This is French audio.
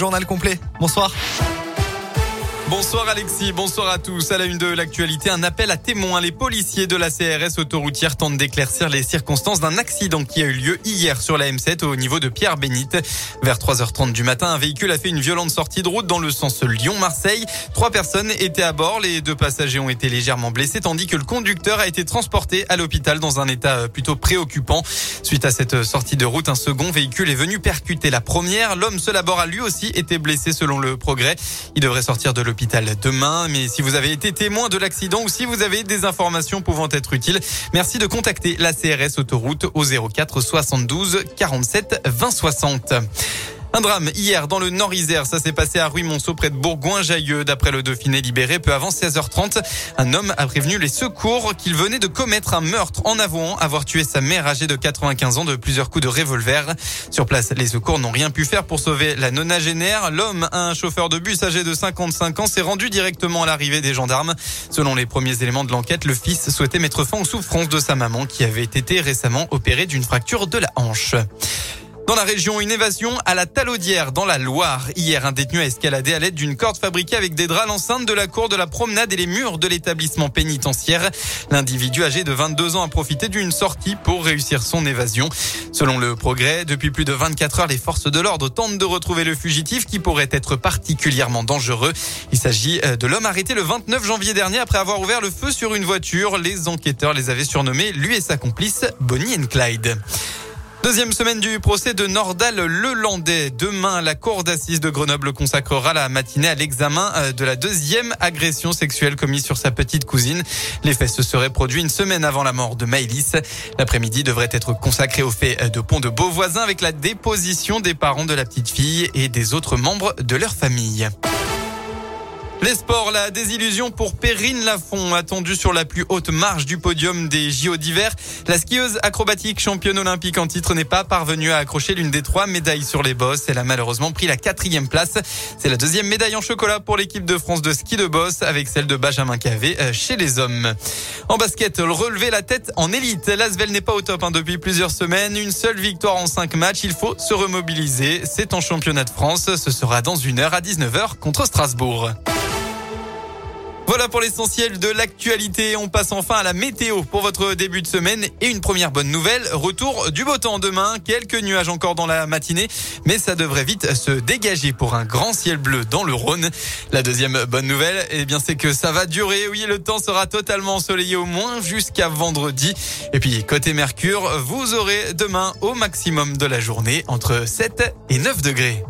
Journal complet. Bonsoir. Bonsoir Alexis, bonsoir à tous. À la une de l'actualité, un appel à témoins. Les policiers de la CRS autoroutière tentent d'éclaircir les circonstances d'un accident qui a eu lieu hier sur la M7 au niveau de Pierre-Bénite. Vers 3h30 du matin, un véhicule a fait une violente sortie de route dans le sens Lyon-Marseille. Trois personnes étaient à bord. Les deux passagers ont été légèrement blessés tandis que le conducteur a été transporté à l'hôpital dans un état plutôt préoccupant. Suite à cette sortie de route, un second véhicule est venu percuter la première. L'homme seul à lui aussi été blessé selon le progrès. Il devrait sortir de l'hôpital demain. Mais si vous avez été témoin de l'accident ou si vous avez des informations pouvant être utiles, merci de contacter la CRS Autoroute au 04 72 47 20 60. Un drame hier dans le Nord-Isère. Ça s'est passé à Ruy-Monceau près de Bourgoin-Jailleux. D'après le Dauphiné libéré, peu avant 16h30, un homme a prévenu les secours qu'il venait de commettre un meurtre en avouant avoir tué sa mère âgée de 95 ans de plusieurs coups de revolver. Sur place, les secours n'ont rien pu faire pour sauver la nonagénaire. L'homme, un chauffeur de bus âgé de 55 ans, s'est rendu directement à l'arrivée des gendarmes. Selon les premiers éléments de l'enquête, le fils souhaitait mettre fin aux souffrances de sa maman qui avait été récemment opérée d'une fracture de la hanche. Dans la région, une évasion à la Talaudière, dans la Loire. Hier, un détenu a escaladé à l'aide d'une corde fabriquée avec des draps l'enceinte de la cour de la promenade et les murs de l'établissement pénitentiaire. L'individu âgé de 22 ans a profité d'une sortie pour réussir son évasion. Selon le progrès, depuis plus de 24 heures, les forces de l'ordre tentent de retrouver le fugitif qui pourrait être particulièrement dangereux. Il s'agit euh, de l'homme arrêté le 29 janvier dernier après avoir ouvert le feu sur une voiture. Les enquêteurs les avaient surnommés, lui et sa complice, Bonnie and Clyde. Deuxième semaine du procès de Nordal Lelandais. Demain, la cour d'assises de Grenoble consacrera la matinée à l'examen euh, de la deuxième agression sexuelle commise sur sa petite cousine. Les faits se seraient produits une semaine avant la mort de Maëlys. L'après-midi devrait être consacré au fait de pont de Beauvoisin avec la déposition des parents de la petite fille et des autres membres de leur famille. Les sports, la désillusion pour Perrine Lafont, attendue sur la plus haute marge du podium des JO d'hiver. La skieuse acrobatique championne olympique en titre n'est pas parvenue à accrocher l'une des trois médailles sur les bosses. Elle a malheureusement pris la quatrième place. C'est la deuxième médaille en chocolat pour l'équipe de France de ski de boss avec celle de Benjamin Cavé euh, chez les hommes. En basket, relever la tête en élite. L'Asvel n'est pas au top hein, depuis plusieurs semaines. Une seule victoire en cinq matchs. Il faut se remobiliser. C'est en championnat de France. Ce sera dans une heure à 19h contre Strasbourg. Voilà pour l'essentiel de l'actualité. On passe enfin à la météo pour votre début de semaine et une première bonne nouvelle. Retour du beau temps demain. Quelques nuages encore dans la matinée, mais ça devrait vite se dégager pour un grand ciel bleu dans le Rhône. La deuxième bonne nouvelle, eh bien, c'est que ça va durer. Oui, le temps sera totalement ensoleillé au moins jusqu'à vendredi. Et puis, côté Mercure, vous aurez demain au maximum de la journée entre 7 et 9 degrés.